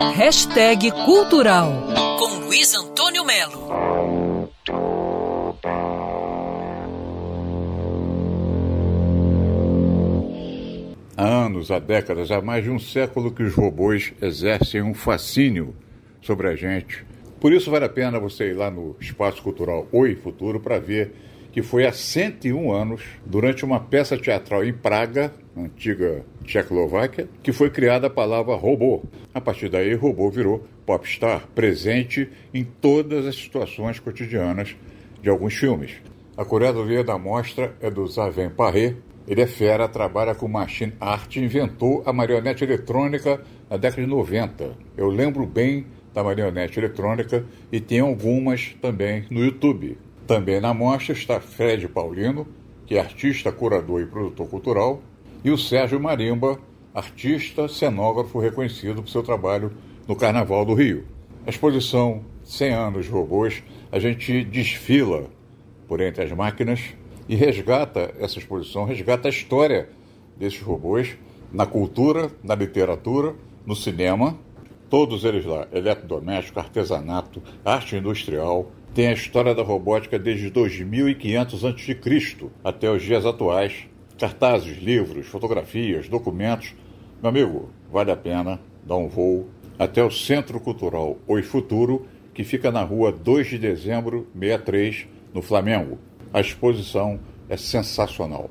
Hashtag Cultural com Luiz Antônio Melo. Há anos, há décadas, há mais de um século que os robôs exercem um fascínio sobre a gente. Por isso vale a pena você ir lá no Espaço Cultural Oi Futuro para ver que foi há 101 anos, durante uma peça teatral em Praga, antiga Tchecoslováquia, que foi criada a palavra robô. A partir daí, robô virou popstar, presente em todas as situações cotidianas de alguns filmes. A curadoria da mostra é do Zaven Paré. Ele é fera, trabalha com machine art e inventou a marionete eletrônica na década de 90. Eu lembro bem da marionete eletrônica e tem algumas também no YouTube. Também na mostra está Fred Paulino, que é artista, curador e produtor cultural, e o Sérgio Marimba, artista, cenógrafo reconhecido por seu trabalho no Carnaval do Rio. A exposição 100 anos de robôs, a gente desfila por entre as máquinas e resgata essa exposição, resgata a história desses robôs na cultura, na literatura, no cinema, todos eles lá, eletrodoméstico, artesanato, arte industrial, tem a história da robótica desde 2500 a.C. até os dias atuais. Cartazes, livros, fotografias, documentos. Meu amigo, vale a pena dar um voo até o Centro Cultural Oi Futuro, que fica na rua 2 de dezembro, 63, no Flamengo. A exposição é sensacional.